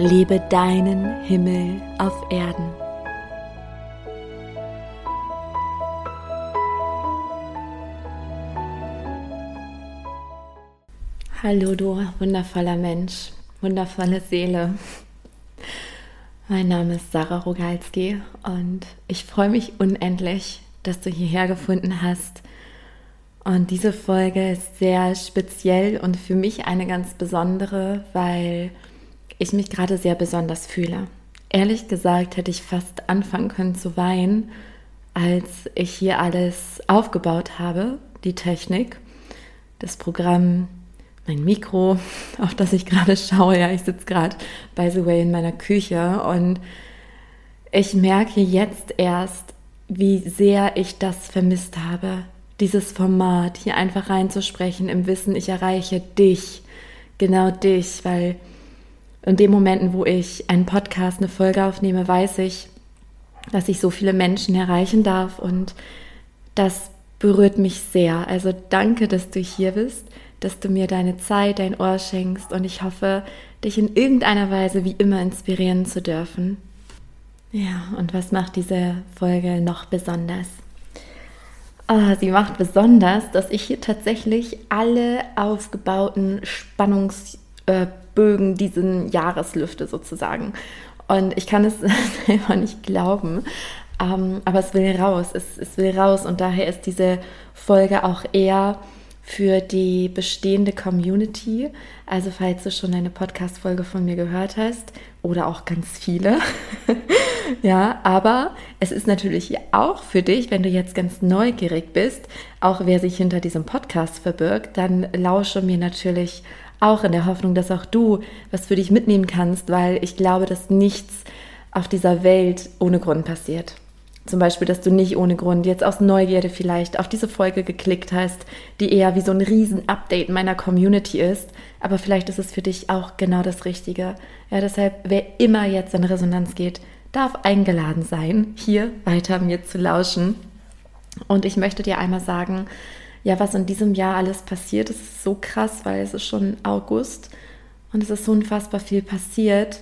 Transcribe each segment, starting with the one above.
Lebe deinen Himmel auf Erden. Hallo du wundervoller Mensch, wundervolle Seele. Mein Name ist Sarah Rogalski und ich freue mich unendlich, dass du hierher gefunden hast und diese Folge ist sehr speziell und für mich eine ganz besondere, weil ich mich gerade sehr besonders fühle. Ehrlich gesagt hätte ich fast anfangen können zu weinen, als ich hier alles aufgebaut habe, die Technik, das Programm, mein Mikro, auf das ich gerade schaue. Ja, ich sitze gerade, by the way, in meiner Küche und ich merke jetzt erst, wie sehr ich das vermisst habe, dieses Format hier einfach reinzusprechen im Wissen, ich erreiche dich, genau dich, weil in den Momenten, wo ich einen Podcast, eine Folge aufnehme, weiß ich, dass ich so viele Menschen erreichen darf und das berührt mich sehr. Also danke, dass du hier bist, dass du mir deine Zeit, dein Ohr schenkst und ich hoffe, dich in irgendeiner Weise wie immer inspirieren zu dürfen. Ja, und was macht diese Folge noch besonders? Ah, sie macht besonders, dass ich hier tatsächlich alle aufgebauten Spannungsbögen diesen Jahreslüfte sozusagen. Und ich kann es selber nicht glauben, ähm, aber es will raus, es, es will raus und daher ist diese Folge auch eher für die bestehende Community. Also falls du schon eine Podcast-Folge von mir gehört hast oder auch ganz viele. ja, aber es ist natürlich auch für dich, wenn du jetzt ganz neugierig bist, auch wer sich hinter diesem Podcast verbirgt, dann lausche mir natürlich auch in der Hoffnung, dass auch du was für dich mitnehmen kannst, weil ich glaube, dass nichts auf dieser Welt ohne Grund passiert. Zum Beispiel, dass du nicht ohne Grund jetzt aus Neugierde vielleicht auf diese Folge geklickt hast, die eher wie so ein Riesen-Update meiner Community ist. Aber vielleicht ist es für dich auch genau das Richtige. Ja, deshalb, wer immer jetzt in Resonanz geht, darf eingeladen sein, hier weiter mir zu lauschen. Und ich möchte dir einmal sagen, ja, was in diesem Jahr alles passiert, ist so krass, weil es ist schon August und es ist so unfassbar viel passiert.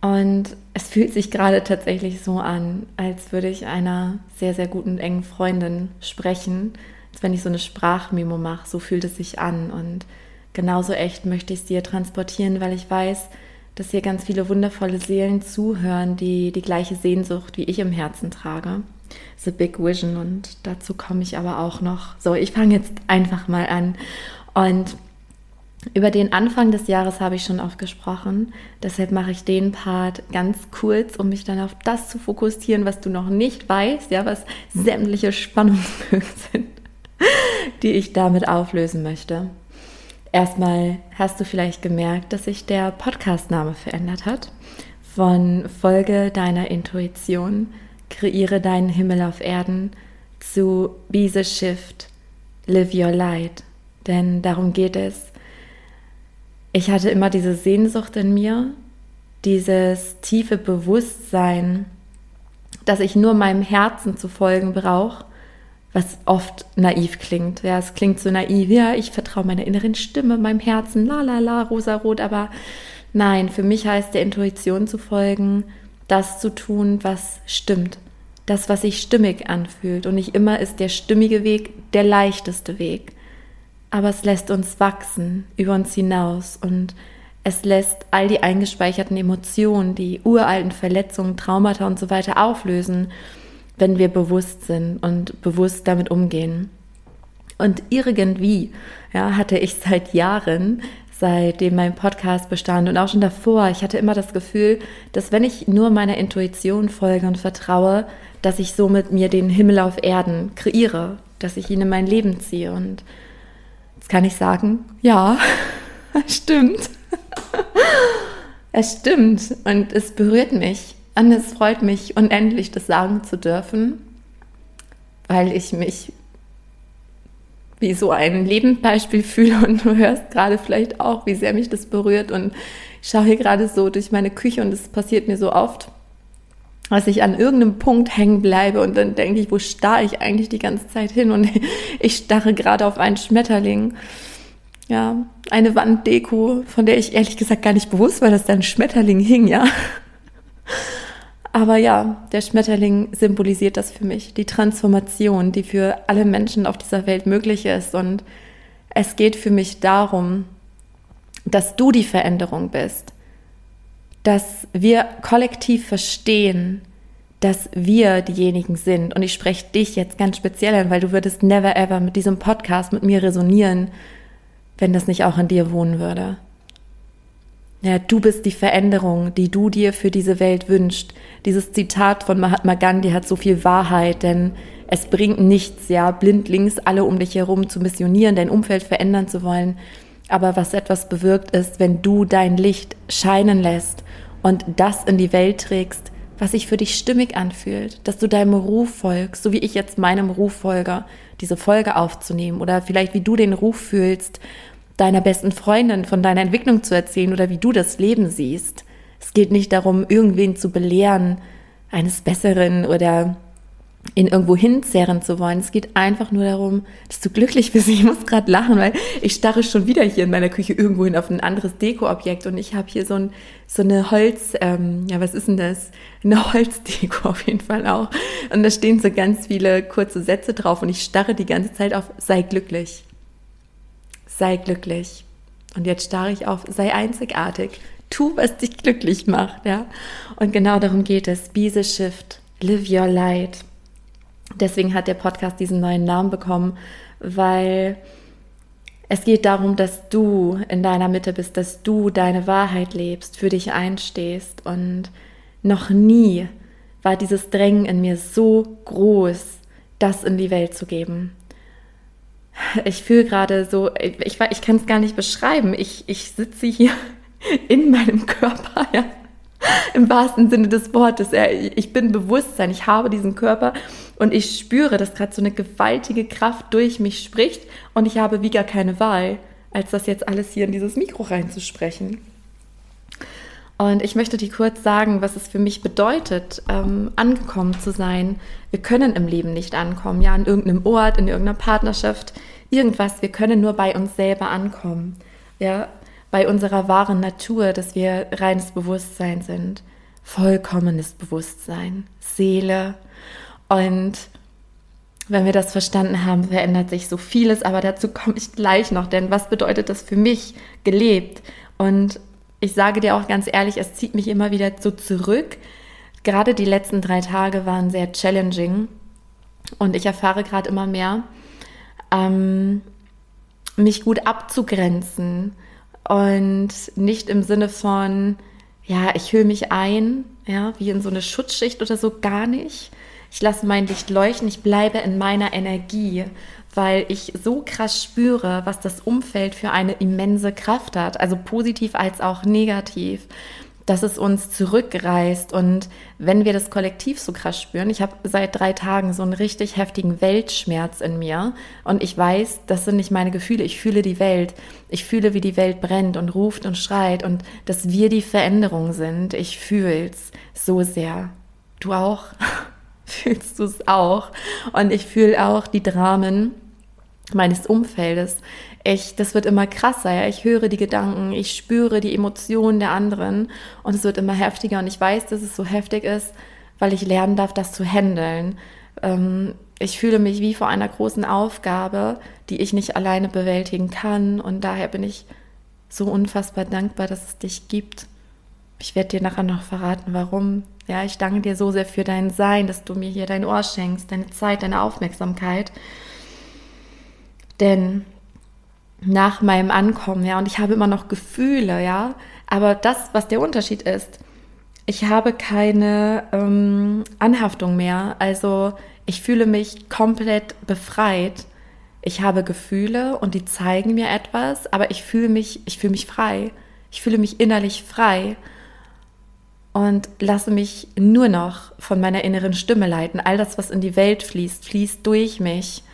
Und es fühlt sich gerade tatsächlich so an, als würde ich einer sehr, sehr guten, engen Freundin sprechen, als wenn ich so eine Sprachmemo mache. So fühlt es sich an. Und genauso echt möchte ich es dir transportieren, weil ich weiß, dass hier ganz viele wundervolle Seelen zuhören, die die gleiche Sehnsucht wie ich im Herzen trage. The Big Vision und dazu komme ich aber auch noch. So, ich fange jetzt einfach mal an. Und über den Anfang des Jahres habe ich schon oft gesprochen. Deshalb mache ich den Part ganz kurz, um mich dann auf das zu fokussieren, was du noch nicht weißt, ja, was sämtliche Spannungsbögen sind, die ich damit auflösen möchte. Erstmal hast du vielleicht gemerkt, dass sich der Podcastname verändert hat. Von Folge deiner Intuition, kreiere deinen Himmel auf Erden zu Be the Shift, Live Your Light. Denn darum geht es ich hatte immer diese Sehnsucht in mir, dieses tiefe Bewusstsein, dass ich nur meinem Herzen zu folgen brauche, was oft naiv klingt. Ja, es klingt so naiv, ja, ich vertraue meiner inneren Stimme, meinem Herzen, la la la, rosarot, aber nein, für mich heißt der Intuition zu folgen, das zu tun, was stimmt. Das, was sich stimmig anfühlt. Und nicht immer ist der stimmige Weg der leichteste Weg aber es lässt uns wachsen über uns hinaus und es lässt all die eingespeicherten Emotionen, die uralten Verletzungen, Traumata und so weiter auflösen, wenn wir bewusst sind und bewusst damit umgehen. Und irgendwie ja, hatte ich seit Jahren, seitdem mein Podcast bestand und auch schon davor, ich hatte immer das Gefühl, dass wenn ich nur meiner Intuition folge und vertraue, dass ich somit mir den Himmel auf Erden kreiere, dass ich ihn in mein Leben ziehe und kann ich sagen, ja, stimmt. Es stimmt und es berührt mich. Und es freut mich unendlich, das sagen zu dürfen, weil ich mich wie so ein Lebensbeispiel fühle und du hörst gerade vielleicht auch, wie sehr mich das berührt und ich schaue hier gerade so durch meine Küche und es passiert mir so oft, dass ich an irgendeinem Punkt hängen bleibe und dann denke ich, wo starre ich eigentlich die ganze Zeit hin und ich starre gerade auf einen Schmetterling. Ja, eine Wanddeko, von der ich ehrlich gesagt gar nicht bewusst war, dass da ein Schmetterling hing, ja. Aber ja, der Schmetterling symbolisiert das für mich, die Transformation, die für alle Menschen auf dieser Welt möglich ist. Und es geht für mich darum, dass du die Veränderung bist, dass wir kollektiv verstehen, dass wir diejenigen sind. Und ich spreche dich jetzt ganz speziell an, weil du würdest never ever mit diesem Podcast mit mir resonieren, wenn das nicht auch in dir wohnen würde. Ja, du bist die Veränderung, die du dir für diese Welt wünschst. Dieses Zitat von Mahatma Gandhi hat so viel Wahrheit, denn es bringt nichts, ja, blindlings alle um dich herum zu missionieren, dein Umfeld verändern zu wollen. Aber was etwas bewirkt ist, wenn du dein Licht scheinen lässt und das in die Welt trägst, was sich für dich stimmig anfühlt, dass du deinem Ruf folgst, so wie ich jetzt meinem Ruf folge, diese Folge aufzunehmen oder vielleicht wie du den Ruf fühlst deiner besten Freundin von deiner Entwicklung zu erzählen oder wie du das Leben siehst. Es geht nicht darum, irgendwen zu belehren, eines Besseren oder ihn irgendwo hinzerren zu wollen. Es geht einfach nur darum, dass du glücklich bist. Ich muss gerade lachen, weil ich starre schon wieder hier in meiner Küche irgendwo hin auf ein anderes Dekoobjekt und ich habe hier so, ein, so eine Holz, ähm, ja, was ist denn das? Eine Holzdeko auf jeden Fall auch. Und da stehen so ganz viele kurze Sätze drauf und ich starre die ganze Zeit auf, sei glücklich sei glücklich. Und jetzt starre ich auf, sei einzigartig. Tu, was dich glücklich macht, ja. Und genau darum geht es. Be the shift. Live your light. Deswegen hat der Podcast diesen neuen Namen bekommen, weil es geht darum, dass du in deiner Mitte bist, dass du deine Wahrheit lebst, für dich einstehst. Und noch nie war dieses Drängen in mir so groß, das in die Welt zu geben ich fühle gerade so, ich, ich kann es gar nicht beschreiben. Ich, ich sitze hier in meinem Körper, ja. Im wahrsten Sinne des Wortes. Ja. Ich bin Bewusstsein, ich habe diesen Körper und ich spüre, dass gerade so eine gewaltige Kraft durch mich spricht und ich habe wie gar keine Wahl, als das jetzt alles hier in dieses Mikro reinzusprechen. Und ich möchte dir kurz sagen, was es für mich bedeutet, ähm, angekommen zu sein. Wir können im Leben nicht ankommen, ja, an irgendeinem Ort, in irgendeiner Partnerschaft, irgendwas. Wir können nur bei uns selber ankommen, ja, bei unserer wahren Natur, dass wir reines Bewusstsein sind, vollkommenes Bewusstsein, Seele. Und wenn wir das verstanden haben, verändert sich so vieles, aber dazu komme ich gleich noch, denn was bedeutet das für mich gelebt? Und ich sage dir auch ganz ehrlich, es zieht mich immer wieder so zurück. Gerade die letzten drei Tage waren sehr challenging und ich erfahre gerade immer mehr, ähm, mich gut abzugrenzen und nicht im Sinne von, ja, ich hülle mich ein, ja, wie in so eine Schutzschicht oder so, gar nicht. Ich lasse mein Licht leuchten, ich bleibe in meiner Energie weil ich so krass spüre, was das Umfeld für eine immense Kraft hat, also positiv als auch negativ, dass es uns zurückreißt. Und wenn wir das kollektiv so krass spüren, ich habe seit drei Tagen so einen richtig heftigen Weltschmerz in mir und ich weiß, das sind nicht meine Gefühle, ich fühle die Welt. Ich fühle, wie die Welt brennt und ruft und schreit und dass wir die Veränderung sind. Ich fühle es so sehr. Du auch? Fühlst du es auch? Und ich fühle auch die Dramen meines Umfeldes. Ich, das wird immer krasser, ja. Ich höre die Gedanken, ich spüre die Emotionen der anderen und es wird immer heftiger und ich weiß, dass es so heftig ist, weil ich lernen darf, das zu handeln. Ähm, ich fühle mich wie vor einer großen Aufgabe, die ich nicht alleine bewältigen kann und daher bin ich so unfassbar dankbar, dass es dich gibt. Ich werde dir nachher noch verraten, warum. Ja, ich danke dir so sehr für dein Sein, dass du mir hier dein Ohr schenkst, deine Zeit, deine Aufmerksamkeit. Denn nach meinem Ankommen, ja, und ich habe immer noch Gefühle, ja, aber das, was der Unterschied ist, ich habe keine ähm, Anhaftung mehr. Also ich fühle mich komplett befreit. Ich habe Gefühle und die zeigen mir etwas, aber ich fühle mich, ich fühle mich frei. Ich fühle mich innerlich frei. und lasse mich nur noch von meiner inneren Stimme leiten. All das, was in die Welt fließt, fließt durch mich.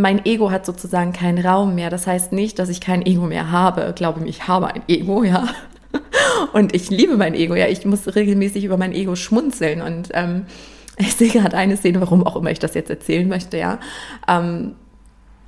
Mein Ego hat sozusagen keinen Raum mehr. Das heißt nicht, dass ich kein Ego mehr habe. Glaube mir, ich habe ein Ego, ja. Und ich liebe mein Ego, ja. Ich muss regelmäßig über mein Ego schmunzeln. Und ähm, ich sehe gerade eine Szene, warum auch immer ich das jetzt erzählen möchte, ja. Ähm,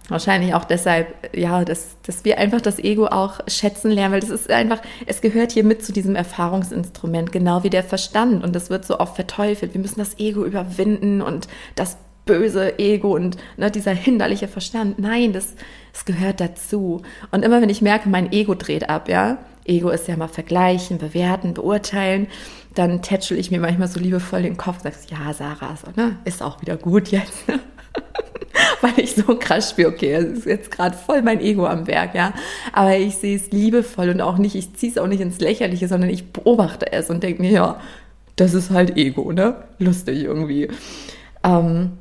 Wahrscheinlich auch deshalb, ja, dass, dass wir einfach das Ego auch schätzen lernen, weil das ist einfach, es gehört hier mit zu diesem Erfahrungsinstrument, genau wie der Verstand. Und das wird so oft verteufelt. Wir müssen das Ego überwinden und das böse Ego und ne, dieser hinderliche Verstand. Nein, das, das gehört dazu. Und immer wenn ich merke, mein Ego dreht ab, ja, Ego ist ja mal vergleichen, bewerten, beurteilen, dann tätschel ich mir manchmal so liebevoll den Kopf und sage, ja, Sarah, so, ne, ist auch wieder gut jetzt. weil ich so krass spüre, okay, es ist jetzt gerade voll mein Ego am Werk, ja. Aber ich sehe es liebevoll und auch nicht, ich ziehe es auch nicht ins Lächerliche, sondern ich beobachte es und denke mir, ja, das ist halt Ego, ne? Lustig irgendwie. Ähm,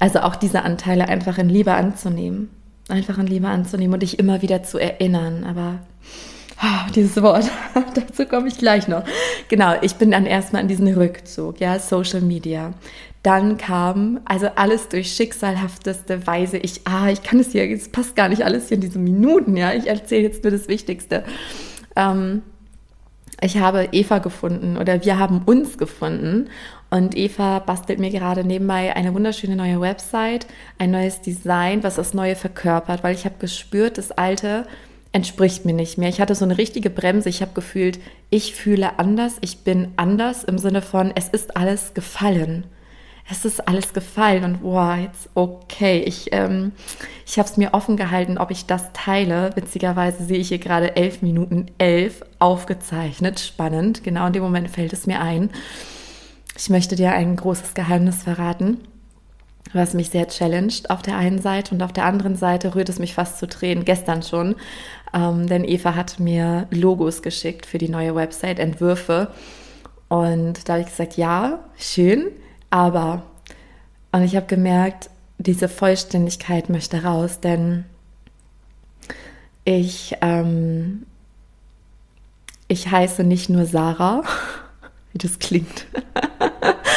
also auch diese Anteile einfach in Liebe anzunehmen. Einfach in Liebe anzunehmen und dich immer wieder zu erinnern. Aber oh, dieses Wort, dazu komme ich gleich noch. Genau, ich bin dann erstmal an diesen Rückzug, ja, Social Media. Dann kam, also alles durch schicksalhafteste Weise. Ich, ah, ich kann es hier, es passt gar nicht alles hier in diesen Minuten, ja. Ich erzähle jetzt nur das Wichtigste. Ähm, ich habe Eva gefunden oder wir haben uns gefunden und Eva bastelt mir gerade nebenbei eine wunderschöne neue Website, ein neues Design, was das Neue verkörpert, weil ich habe gespürt, das Alte entspricht mir nicht mehr. Ich hatte so eine richtige Bremse. Ich habe gefühlt, ich fühle anders, ich bin anders im Sinne von, es ist alles gefallen es ist alles gefallen und boah, jetzt okay. Ich, ähm, ich habe es mir offen gehalten, ob ich das teile. Witzigerweise sehe ich hier gerade elf Minuten elf aufgezeichnet. Spannend. Genau in dem Moment fällt es mir ein. Ich möchte dir ein großes Geheimnis verraten, was mich sehr challenged auf der einen Seite und auf der anderen Seite rührt es mich fast zu Tränen, gestern schon. Ähm, denn Eva hat mir Logos geschickt für die neue Website, Entwürfe. Und da habe ich gesagt, ja, schön aber, und ich habe gemerkt, diese Vollständigkeit möchte raus, denn ich, ähm, ich heiße nicht nur Sarah, wie das klingt.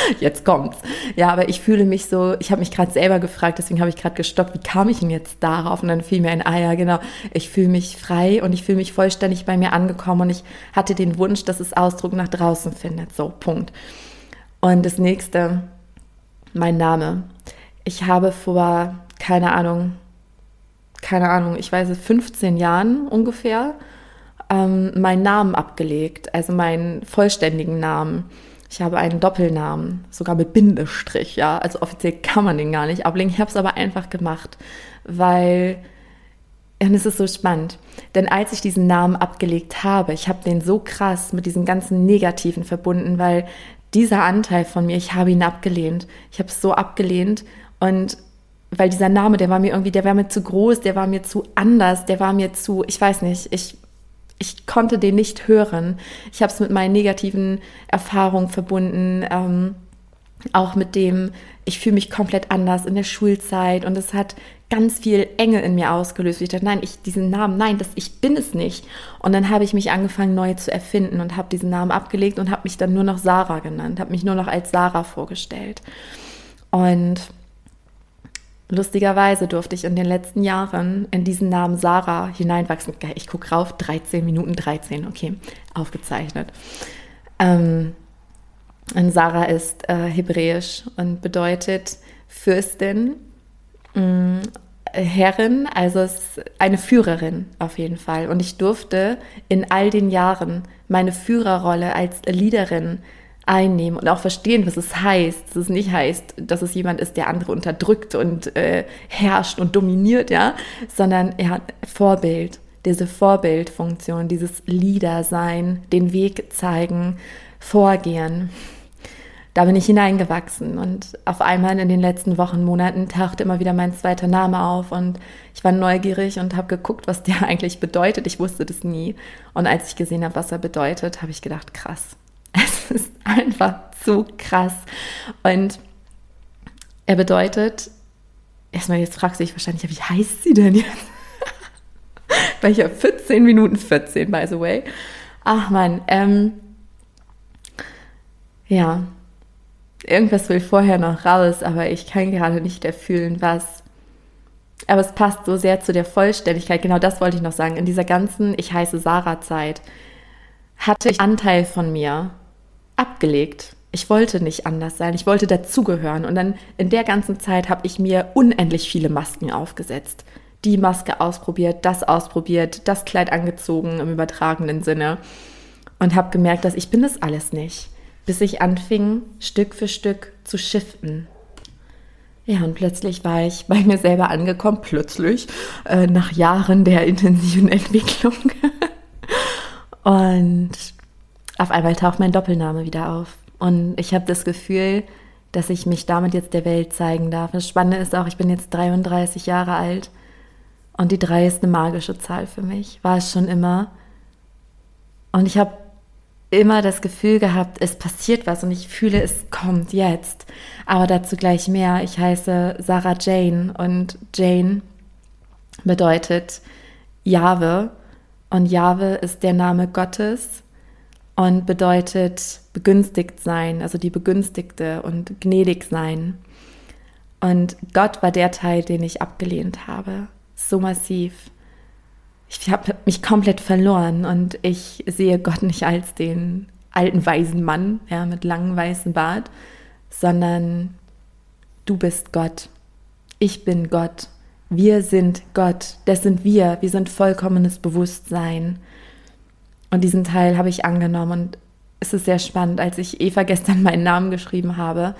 jetzt kommt's. Ja, aber ich fühle mich so, ich habe mich gerade selber gefragt, deswegen habe ich gerade gestoppt, wie kam ich denn jetzt darauf? Und dann fiel mir ein, ah ja, genau, ich fühle mich frei und ich fühle mich vollständig bei mir angekommen und ich hatte den Wunsch, dass es Ausdruck nach draußen findet. So, Punkt. Und das nächste, mein Name. Ich habe vor, keine Ahnung, keine Ahnung, ich weiß es, 15 Jahren ungefähr, ähm, meinen Namen abgelegt, also meinen vollständigen Namen. Ich habe einen Doppelnamen, sogar mit Bindestrich, ja. Also offiziell kann man den gar nicht ablegen. Ich habe es aber einfach gemacht, weil und es ist so spannend, denn als ich diesen Namen abgelegt habe, ich habe den so krass mit diesem ganzen Negativen verbunden, weil dieser Anteil von mir, ich habe ihn abgelehnt. Ich habe es so abgelehnt und weil dieser Name, der war mir irgendwie, der war mir zu groß, der war mir zu anders, der war mir zu, ich weiß nicht, ich, ich konnte den nicht hören. Ich habe es mit meinen negativen Erfahrungen verbunden, ähm, auch mit dem, ich fühle mich komplett anders in der Schulzeit und es hat ganz viel Enge in mir ausgelöst. Ich dachte, nein, ich diesen Namen, nein, das ich bin es nicht. Und dann habe ich mich angefangen neu zu erfinden und habe diesen Namen abgelegt und habe mich dann nur noch Sarah genannt, habe mich nur noch als Sarah vorgestellt. Und lustigerweise durfte ich in den letzten Jahren in diesen Namen Sarah hineinwachsen. Ich gucke rauf, 13 Minuten 13, okay, aufgezeichnet. Ähm, und Sarah ist äh, hebräisch und bedeutet Fürstin mh, Herrin, also eine Führerin auf jeden Fall. Und ich durfte in all den Jahren meine Führerrolle als Leaderin einnehmen und auch verstehen, was es heißt. Dass es nicht heißt, dass es jemand ist, der andere unterdrückt und äh, herrscht und dominiert, ja, sondern er hat Vorbild, diese Vorbildfunktion, dieses Leader sein, den Weg zeigen, vorgehen da bin ich hineingewachsen und auf einmal in den letzten Wochen, Monaten tauchte immer wieder mein zweiter Name auf und ich war neugierig und habe geguckt, was der eigentlich bedeutet. Ich wusste das nie und als ich gesehen habe, was er bedeutet, habe ich gedacht, krass. Es ist einfach zu krass und er bedeutet, erstmal jetzt fragst du dich wahrscheinlich, wie heißt sie denn jetzt? Welcher 14 Minuten 14, by the way. Ach man, ähm, ja, irgendwas will vorher noch raus, aber ich kann gerade nicht erfüllen, was. Aber es passt so sehr zu der Vollständigkeit. Genau das wollte ich noch sagen. In dieser ganzen Ich heiße Sarah-Zeit hatte ich Anteil von mir abgelegt. Ich wollte nicht anders sein. Ich wollte dazugehören. Und dann in der ganzen Zeit habe ich mir unendlich viele Masken aufgesetzt. Die Maske ausprobiert, das ausprobiert, das Kleid angezogen im übertragenen Sinne. Und habe gemerkt, dass ich bin das alles nicht bis ich anfing, Stück für Stück zu shiften. Ja, und plötzlich war ich bei mir selber angekommen, plötzlich, äh, nach Jahren der intensiven Entwicklung. und auf einmal taucht mein Doppelname wieder auf. Und ich habe das Gefühl, dass ich mich damit jetzt der Welt zeigen darf. Das Spannende ist auch, ich bin jetzt 33 Jahre alt und die 3 ist eine magische Zahl für mich, war es schon immer. Und ich habe immer das Gefühl gehabt, es passiert was und ich fühle, es kommt jetzt. Aber dazu gleich mehr. Ich heiße Sarah Jane und Jane bedeutet Jahwe und Jahwe ist der Name Gottes und bedeutet begünstigt sein, also die Begünstigte und gnädig sein. Und Gott war der Teil, den ich abgelehnt habe. So massiv ich habe mich komplett verloren und ich sehe Gott nicht als den alten weisen Mann ja, mit langem weißen Bart, sondern du bist Gott. Ich bin Gott. Wir sind Gott. Das sind wir. Wir sind vollkommenes Bewusstsein. Und diesen Teil habe ich angenommen und es ist sehr spannend. Als ich Eva gestern meinen Namen geschrieben habe,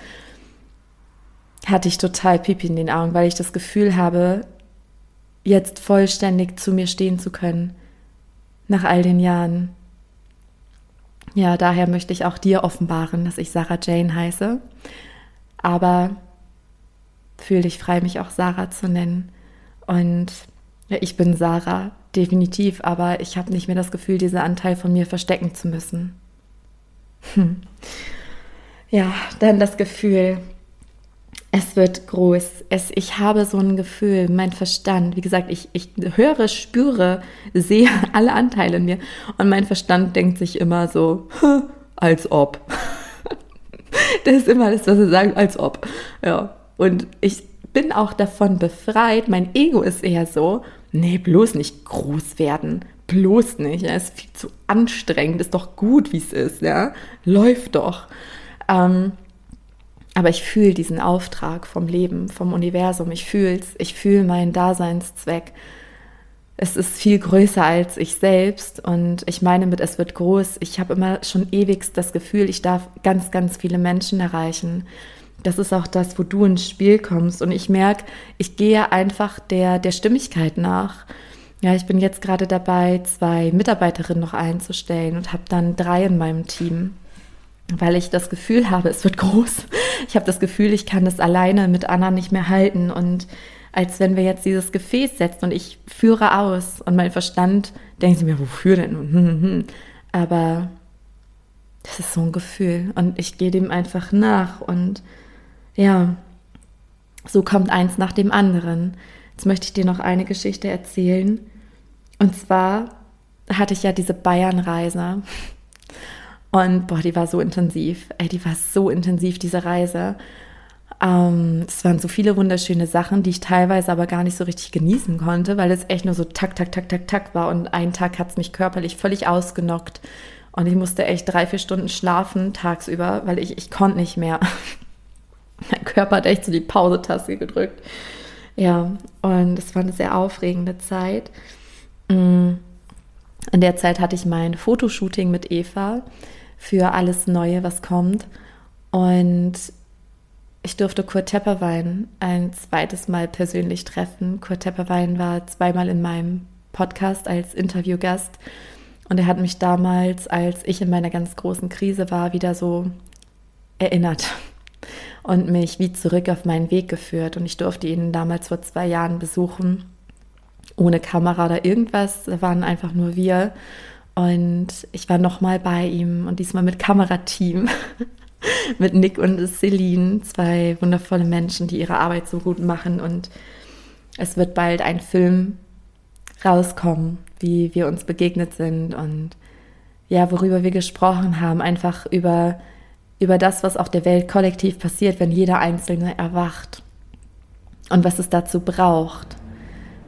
hatte ich total Pipi in den Augen, weil ich das Gefühl habe, jetzt vollständig zu mir stehen zu können, nach all den Jahren. Ja, daher möchte ich auch dir offenbaren, dass ich Sarah Jane heiße. Aber fühle dich frei, mich auch Sarah zu nennen. Und ja, ich bin Sarah, definitiv, aber ich habe nicht mehr das Gefühl, diesen Anteil von mir verstecken zu müssen. Hm. Ja, dann das Gefühl, es wird groß. Es, ich habe so ein Gefühl, mein Verstand, wie gesagt, ich, ich höre, spüre, sehe alle Anteile in mir und mein Verstand denkt sich immer so, als ob. das ist immer das, was er sagt, als ob. Ja. Und ich bin auch davon befreit. Mein Ego ist eher so, nee, bloß nicht groß werden. Bloß nicht. Es ist viel zu anstrengend. Ist doch gut, wie es ist. Ja? Läuft doch. Ähm, aber ich fühle diesen Auftrag vom Leben, vom Universum. Ich fühle es. Ich fühle meinen Daseinszweck. Es ist viel größer als ich selbst und ich meine mit, es wird groß. Ich habe immer schon ewigst das Gefühl, ich darf ganz, ganz viele Menschen erreichen. Das ist auch das, wo du ins Spiel kommst. Und ich merke, ich gehe einfach der, der Stimmigkeit nach. Ja, ich bin jetzt gerade dabei, zwei Mitarbeiterinnen noch einzustellen und habe dann drei in meinem Team weil ich das Gefühl habe, es wird groß. Ich habe das Gefühl, ich kann das alleine mit Anna nicht mehr halten und als wenn wir jetzt dieses Gefäß setzen und ich führe aus und mein Verstand denkt mir, wofür denn? Aber das ist so ein Gefühl und ich gehe dem einfach nach und ja, so kommt eins nach dem anderen. Jetzt möchte ich dir noch eine Geschichte erzählen. Und zwar hatte ich ja diese Bayern-Reise und boah, die war so intensiv. Ey, die war so intensiv, diese Reise. Ähm, es waren so viele wunderschöne Sachen, die ich teilweise aber gar nicht so richtig genießen konnte, weil es echt nur so tak, tak, tak, tak, tak war. Und einen Tag hat es mich körperlich völlig ausgenockt. Und ich musste echt drei, vier Stunden schlafen tagsüber, weil ich, ich konnte nicht mehr. Mein Körper hat echt so die Pause-Taste gedrückt. Ja, und es war eine sehr aufregende Zeit. Mm. In der Zeit hatte ich mein Fotoshooting mit Eva für alles Neue, was kommt. Und ich durfte Kurt Tepperwein ein zweites Mal persönlich treffen. Kurt Tepperwein war zweimal in meinem Podcast als Interviewgast. Und er hat mich damals, als ich in meiner ganz großen Krise war, wieder so erinnert und mich wie zurück auf meinen Weg geführt. Und ich durfte ihn damals vor zwei Jahren besuchen, ohne Kamera oder irgendwas. Da waren einfach nur wir. Und ich war nochmal bei ihm und diesmal mit Kamerateam, mit Nick und Celine, zwei wundervolle Menschen, die ihre Arbeit so gut machen. Und es wird bald ein Film rauskommen, wie wir uns begegnet sind und ja, worüber wir gesprochen haben, einfach über über das, was auf der Welt kollektiv passiert, wenn jeder Einzelne erwacht und was es dazu braucht.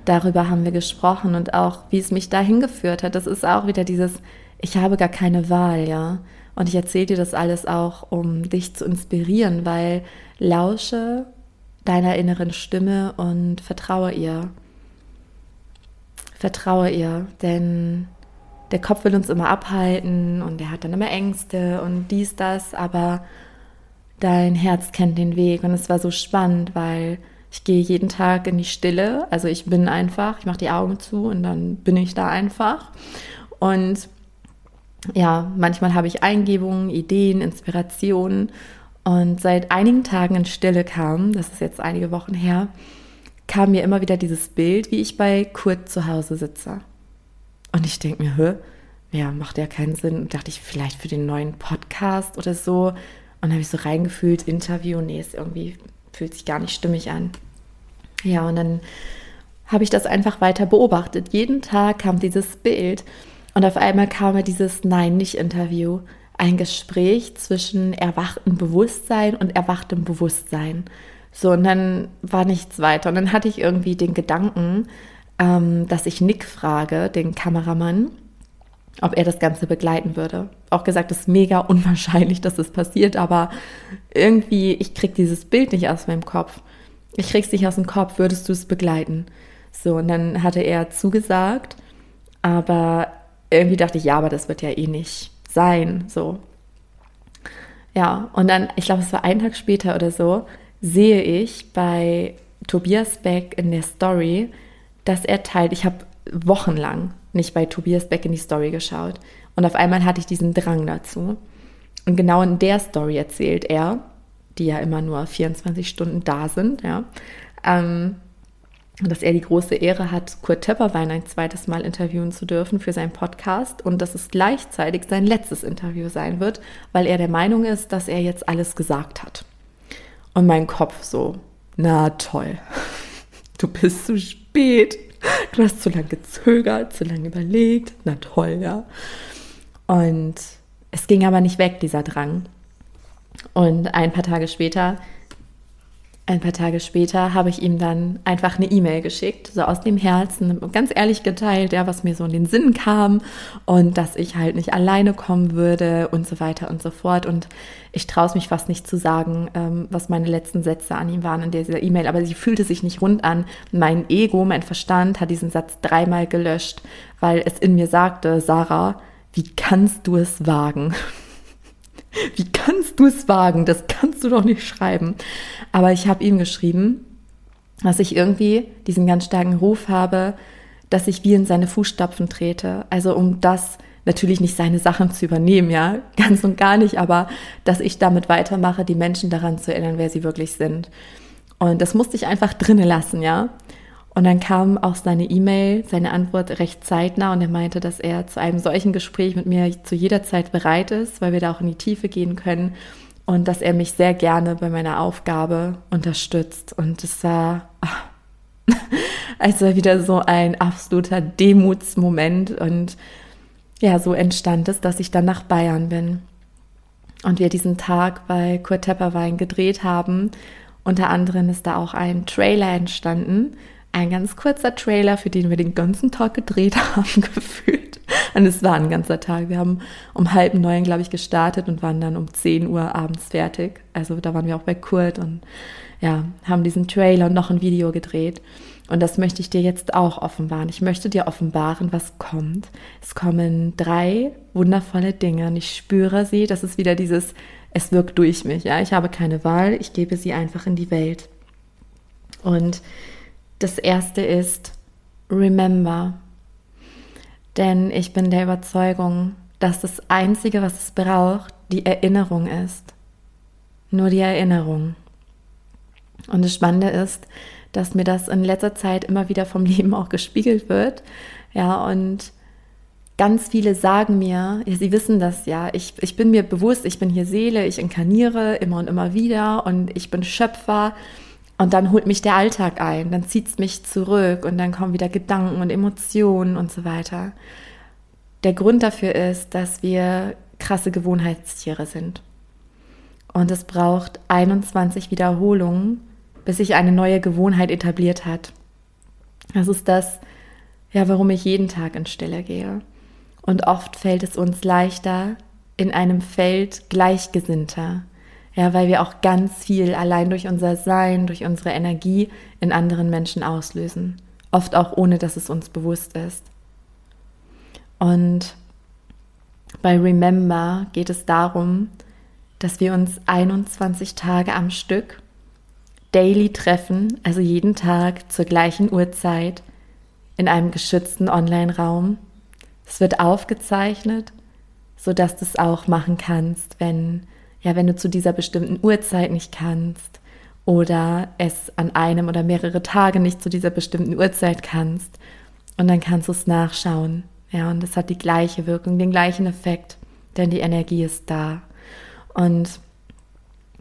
Darüber haben wir gesprochen und auch, wie es mich dahin geführt hat. Das ist auch wieder dieses, ich habe gar keine Wahl, ja. Und ich erzähle dir das alles auch, um dich zu inspirieren, weil lausche deiner inneren Stimme und vertraue ihr. Vertraue ihr, denn der Kopf will uns immer abhalten und der hat dann immer Ängste und dies, das, aber dein Herz kennt den Weg und es war so spannend, weil ich gehe jeden Tag in die Stille, also ich bin einfach, ich mache die Augen zu und dann bin ich da einfach. Und ja, manchmal habe ich Eingebungen, Ideen, Inspirationen. Und seit einigen Tagen in Stille kam, das ist jetzt einige Wochen her, kam mir immer wieder dieses Bild, wie ich bei Kurt zu Hause sitze. Und ich denke mir, hä, ja, macht ja keinen Sinn. Und dachte ich, vielleicht für den neuen Podcast oder so. Und dann habe ich so reingefühlt, Interview, nee, ist irgendwie, fühlt sich gar nicht stimmig an. Ja, und dann habe ich das einfach weiter beobachtet. Jeden Tag kam dieses Bild und auf einmal kam mir dieses Nein-Nicht-Interview. Ein Gespräch zwischen erwachtem Bewusstsein und erwachtem Bewusstsein. So, und dann war nichts weiter. Und dann hatte ich irgendwie den Gedanken, ähm, dass ich Nick frage, den Kameramann, ob er das Ganze begleiten würde. Auch gesagt, es ist mega unwahrscheinlich, dass das passiert, aber irgendwie, ich kriege dieses Bild nicht aus meinem Kopf. Ich krieg's nicht aus dem Kopf, würdest du es begleiten? So, und dann hatte er zugesagt, aber irgendwie dachte ich, ja, aber das wird ja eh nicht sein, so. Ja, und dann, ich glaube, es war einen Tag später oder so, sehe ich bei Tobias Beck in der Story, dass er teilt, ich habe wochenlang nicht bei Tobias Beck in die Story geschaut. Und auf einmal hatte ich diesen Drang dazu. Und genau in der Story erzählt er, die ja immer nur 24 Stunden da sind, ja, ähm, dass er die große Ehre hat, Kurt Töpperwein ein zweites Mal interviewen zu dürfen für seinen Podcast und dass es gleichzeitig sein letztes Interview sein wird, weil er der Meinung ist, dass er jetzt alles gesagt hat. Und mein Kopf so, na toll, du bist zu spät. Du hast zu lange gezögert, zu lange überlegt. Na toll, ja. Und es ging aber nicht weg, dieser Drang. Und ein paar Tage später ein paar Tage später habe ich ihm dann einfach eine E-Mail geschickt, so aus dem Herzen, ganz ehrlich geteilt, ja, was mir so in den Sinn kam und dass ich halt nicht alleine kommen würde und so weiter und so fort. Und ich traue es mich fast nicht zu sagen, ähm, was meine letzten Sätze an ihm waren in dieser E-Mail, aber sie fühlte sich nicht rund an. Mein Ego, mein Verstand hat diesen Satz dreimal gelöscht, weil es in mir sagte, Sarah, wie kannst du es wagen? Wie kannst du es wagen? Das kannst du doch nicht schreiben. Aber ich habe ihm geschrieben, dass ich irgendwie diesen ganz starken Ruf habe, dass ich wie in seine Fußstapfen trete. Also um das natürlich nicht seine Sachen zu übernehmen, ja, ganz und gar nicht, aber dass ich damit weitermache, die Menschen daran zu erinnern, wer sie wirklich sind. Und das musste ich einfach drinnen lassen, ja. Und dann kam auch seine E-Mail, seine Antwort recht zeitnah und er meinte, dass er zu einem solchen Gespräch mit mir zu jeder Zeit bereit ist, weil wir da auch in die Tiefe gehen können und dass er mich sehr gerne bei meiner Aufgabe unterstützt. Und es war ach, also wieder so ein absoluter Demutsmoment und ja, so entstand es, dass ich dann nach Bayern bin und wir diesen Tag bei Kurt Tepperwein gedreht haben. Unter anderem ist da auch ein Trailer entstanden, ein ganz kurzer Trailer, für den wir den ganzen Tag gedreht haben, gefühlt. Und es war ein ganzer Tag. Wir haben um halb neun, glaube ich, gestartet und waren dann um 10 Uhr abends fertig. Also da waren wir auch bei Kurt und ja, haben diesen Trailer und noch ein Video gedreht. Und das möchte ich dir jetzt auch offenbaren. Ich möchte dir offenbaren, was kommt. Es kommen drei wundervolle Dinge und ich spüre sie. Das ist wieder dieses, es wirkt durch mich. Ja, ich habe keine Wahl. Ich gebe sie einfach in die Welt. Und das erste ist Remember. Denn ich bin der Überzeugung, dass das Einzige, was es braucht, die Erinnerung ist. Nur die Erinnerung. Und das Spannende ist, dass mir das in letzter Zeit immer wieder vom Leben auch gespiegelt wird. Ja, und ganz viele sagen mir, ja, sie wissen das ja, ich, ich bin mir bewusst, ich bin hier Seele, ich inkarniere immer und immer wieder und ich bin Schöpfer und dann holt mich der Alltag ein, dann zieht es mich zurück und dann kommen wieder Gedanken und Emotionen und so weiter. Der Grund dafür ist, dass wir krasse Gewohnheitstiere sind. Und es braucht 21 Wiederholungen, bis sich eine neue Gewohnheit etabliert hat. Das ist das, ja, warum ich jeden Tag in Stille gehe. Und oft fällt es uns leichter in einem Feld Gleichgesinnter. Ja, weil wir auch ganz viel allein durch unser Sein, durch unsere Energie in anderen Menschen auslösen. Oft auch ohne, dass es uns bewusst ist. Und bei Remember geht es darum, dass wir uns 21 Tage am Stück daily treffen, also jeden Tag zur gleichen Uhrzeit in einem geschützten Online-Raum. Es wird aufgezeichnet, sodass du es auch machen kannst, wenn, ja, wenn du zu dieser bestimmten Uhrzeit nicht kannst oder es an einem oder mehrere Tage nicht zu dieser bestimmten Uhrzeit kannst. Und dann kannst du es nachschauen. Ja, und es hat die gleiche Wirkung, den gleichen Effekt, denn die Energie ist da. Und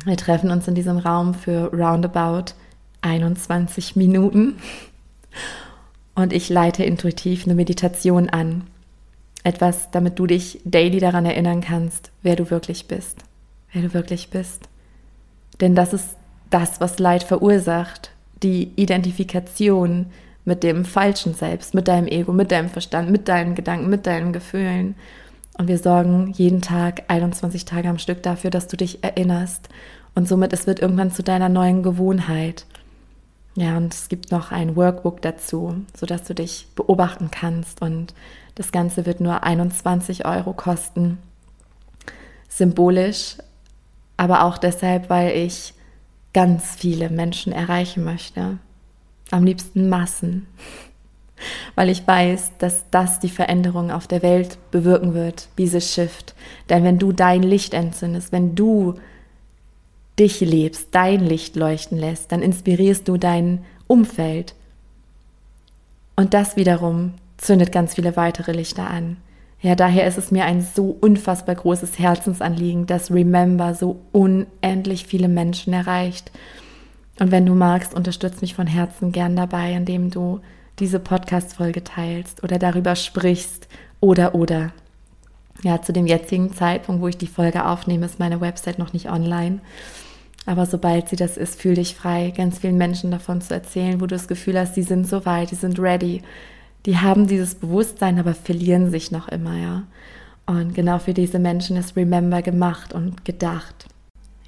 wir treffen uns in diesem Raum für roundabout 21 Minuten. Und ich leite intuitiv eine Meditation an. Etwas, damit du dich daily daran erinnern kannst, wer du wirklich bist. Wer du wirklich bist. Denn das ist das, was Leid verursacht. Die Identifikation mit dem falschen Selbst, mit deinem Ego, mit deinem Verstand, mit deinen Gedanken, mit deinen Gefühlen. Und wir sorgen jeden Tag 21 Tage am Stück dafür, dass du dich erinnerst. Und somit es wird irgendwann zu deiner neuen Gewohnheit. Ja, und es gibt noch ein Workbook dazu, sodass du dich beobachten kannst. Und das Ganze wird nur 21 Euro kosten. Symbolisch, aber auch deshalb, weil ich ganz viele Menschen erreichen möchte. Am liebsten Massen weil ich weiß, dass das die Veränderung auf der Welt bewirken wird, dieses Shift. Denn wenn du dein Licht entzündest, wenn du dich lebst, dein Licht leuchten lässt, dann inspirierst du dein Umfeld. Und das wiederum zündet ganz viele weitere Lichter an. Ja, daher ist es mir ein so unfassbar großes Herzensanliegen, dass Remember so unendlich viele Menschen erreicht. Und wenn du magst, unterstütz mich von Herzen gern dabei, indem du diese Podcast-Folge teilst oder darüber sprichst oder oder. Ja, zu dem jetzigen Zeitpunkt, wo ich die Folge aufnehme, ist meine Website noch nicht online. Aber sobald sie das ist, fühle dich frei, ganz vielen Menschen davon zu erzählen, wo du das Gefühl hast, die sind so weit, die sind ready, die haben dieses Bewusstsein, aber verlieren sich noch immer, ja. Und genau für diese Menschen ist Remember gemacht und gedacht.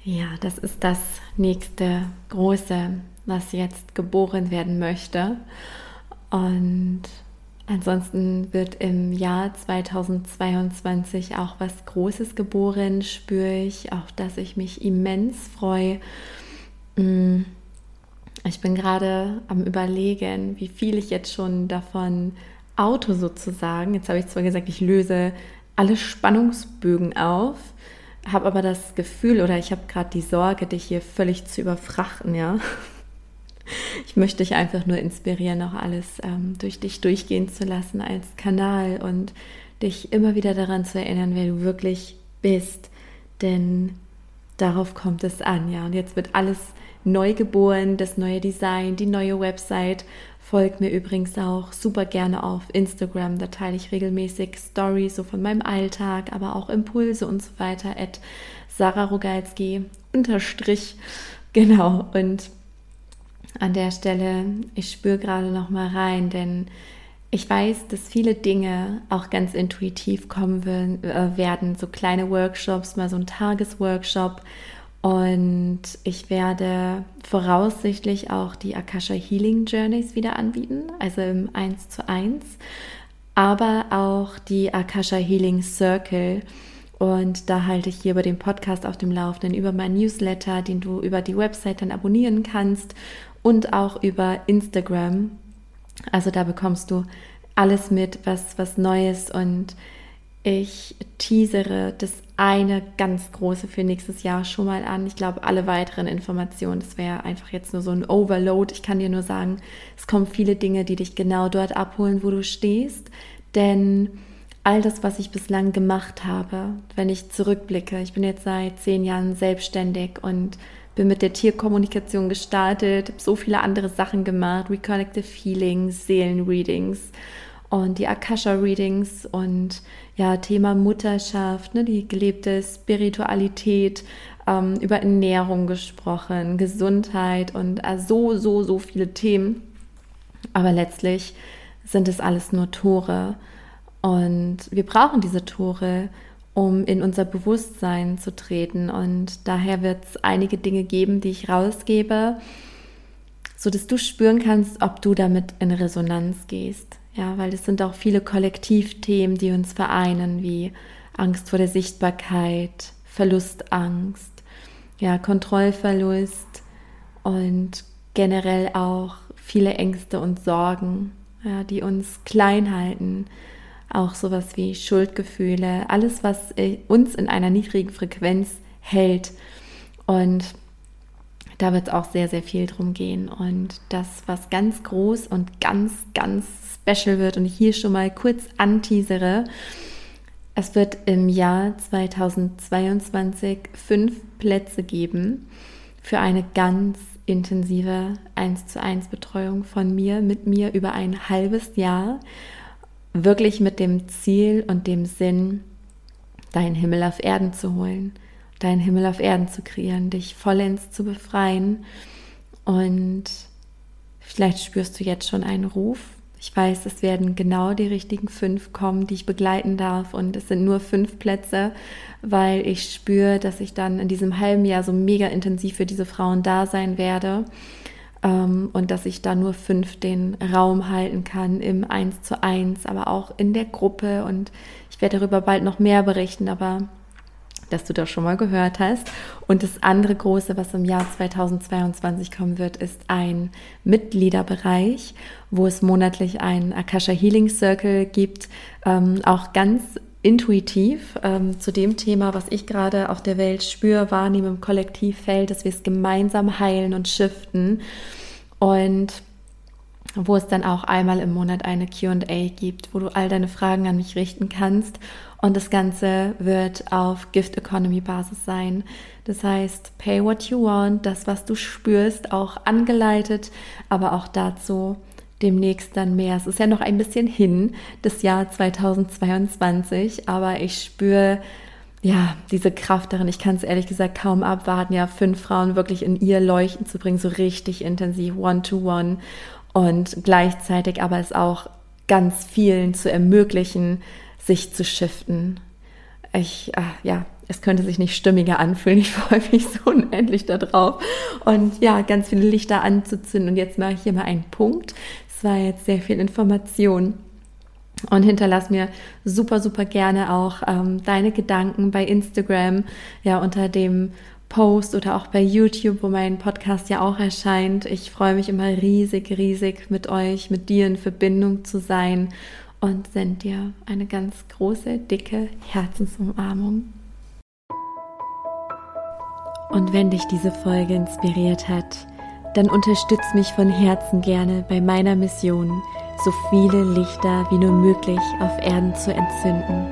Ja, das ist das nächste große, was jetzt geboren werden möchte. Und ansonsten wird im Jahr 2022 auch was Großes geboren, spüre ich, auch dass ich mich immens freue. Mm, ich bin gerade am Überlegen, wie viel ich jetzt schon davon Auto sozusagen. Jetzt habe ich zwar gesagt, ich löse alle Spannungsbögen auf, habe aber das Gefühl oder ich habe gerade die Sorge, dich hier völlig zu überfrachten, ja. Ich möchte dich einfach nur inspirieren, auch alles ähm, durch dich durchgehen zu lassen als Kanal und dich immer wieder daran zu erinnern, wer du wirklich bist. Denn darauf kommt es an, ja. Und jetzt wird alles neu geboren, das neue Design, die neue Website. Folgt mir übrigens auch super gerne auf Instagram. Da teile ich regelmäßig Stories so von meinem Alltag, aber auch Impulse und so weiter. At Sarah Rogalski unterstrich. Genau. Und an der Stelle, ich spüre gerade noch mal rein, denn ich weiß, dass viele Dinge auch ganz intuitiv kommen äh, werden, so kleine Workshops, mal so ein Tagesworkshop. Und ich werde voraussichtlich auch die Akasha Healing Journeys wieder anbieten, also im 1 zu 1, aber auch die Akasha Healing Circle. Und da halte ich hier über den Podcast auf dem Laufenden, über meinen Newsletter, den du über die Website dann abonnieren kannst und auch über Instagram. Also da bekommst du alles mit, was, was Neues und ich teasere das eine ganz große für nächstes Jahr schon mal an. Ich glaube, alle weiteren Informationen, das wäre einfach jetzt nur so ein Overload. Ich kann dir nur sagen, es kommen viele Dinge, die dich genau dort abholen, wo du stehst. Denn all das, was ich bislang gemacht habe, wenn ich zurückblicke, ich bin jetzt seit zehn Jahren selbstständig und bin mit der Tierkommunikation gestartet, habe so viele andere Sachen gemacht, Reconnective Healings, Seelenreadings und die Akasha-Readings und ja, Thema Mutterschaft, ne, die gelebte Spiritualität, ähm, über Ernährung gesprochen, Gesundheit und äh, so, so, so viele Themen. Aber letztlich sind es alles nur Tore. Und wir brauchen diese Tore, um in unser Bewusstsein zu treten. Und daher wird es einige Dinge geben, die ich rausgebe, so dass du spüren kannst, ob du damit in Resonanz gehst. Ja, weil es sind auch viele Kollektivthemen, die uns vereinen, wie Angst vor der Sichtbarkeit, Verlustangst, ja, Kontrollverlust und generell auch viele Ängste und Sorgen, ja, die uns klein halten. Auch sowas wie Schuldgefühle, alles, was äh, uns in einer niedrigen Frequenz hält. Und da wird es auch sehr, sehr viel drum gehen. Und das, was ganz groß und ganz, ganz special wird und hier schon mal kurz anteasere, es wird im Jahr 2022 fünf Plätze geben für eine ganz intensive 1 zu 1 Betreuung von mir, mit mir über ein halbes Jahr, wirklich mit dem Ziel und dem Sinn, deinen Himmel auf Erden zu holen, deinen Himmel auf Erden zu kreieren, dich vollends zu befreien. Und vielleicht spürst du jetzt schon einen Ruf. Ich weiß, es werden genau die richtigen fünf kommen, die ich begleiten darf. Und es sind nur fünf Plätze, weil ich spüre, dass ich dann in diesem halben Jahr so mega intensiv für diese Frauen da sein werde. Ähm, und dass ich da nur fünf den Raum halten kann im Eins zu eins, aber auch in der Gruppe. Und ich werde darüber bald noch mehr berichten, aber dass du das schon mal gehört hast. Und das andere große, was im Jahr 2022 kommen wird, ist ein Mitgliederbereich, wo es monatlich einen Akasha Healing Circle gibt, ähm, auch ganz intuitiv ähm, zu dem Thema, was ich gerade auf der Welt spüre, wahrnehme im Kollektivfeld, dass wir es gemeinsam heilen und shiften. Und wo es dann auch einmal im Monat eine QA gibt, wo du all deine Fragen an mich richten kannst und das Ganze wird auf Gift Economy Basis sein. Das heißt, pay what you want, das, was du spürst, auch angeleitet, aber auch dazu demnächst dann mehr. Es ist ja noch ein bisschen hin, das Jahr 2022, aber ich spüre ja diese Kraft darin. Ich kann es ehrlich gesagt kaum abwarten, ja, fünf Frauen wirklich in ihr Leuchten zu bringen, so richtig intensiv, one-to-one. -one. Und gleichzeitig aber es auch ganz vielen zu ermöglichen, sich zu shiften. Ich, ach, ja, es könnte sich nicht stimmiger anfühlen. Ich freue mich so unendlich darauf. Und ja, ganz viele Lichter anzuzünden. Und jetzt mache ich hier mal einen Punkt. Es war jetzt sehr viel Information. Und hinterlass mir super, super gerne auch ähm, deine Gedanken bei Instagram, ja, unter dem Post oder auch bei YouTube, wo mein Podcast ja auch erscheint. Ich freue mich immer riesig, riesig mit euch, mit dir in Verbindung zu sein und sende dir eine ganz große, dicke Herzensumarmung. Und wenn dich diese Folge inspiriert hat, dann unterstütz mich von Herzen gerne bei meiner Mission, so viele Lichter wie nur möglich auf Erden zu entzünden,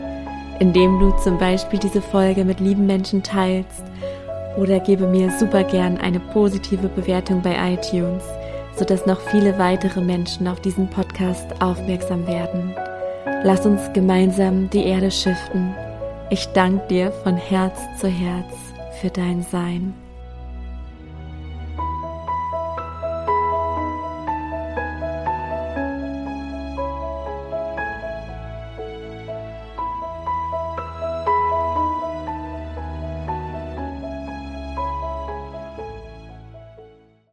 indem du zum Beispiel diese Folge mit lieben Menschen teilst oder gebe mir super gern eine positive Bewertung bei iTunes sodass noch viele weitere Menschen auf diesen Podcast aufmerksam werden. Lass uns gemeinsam die Erde schiften. Ich danke dir von Herz zu Herz für dein Sein.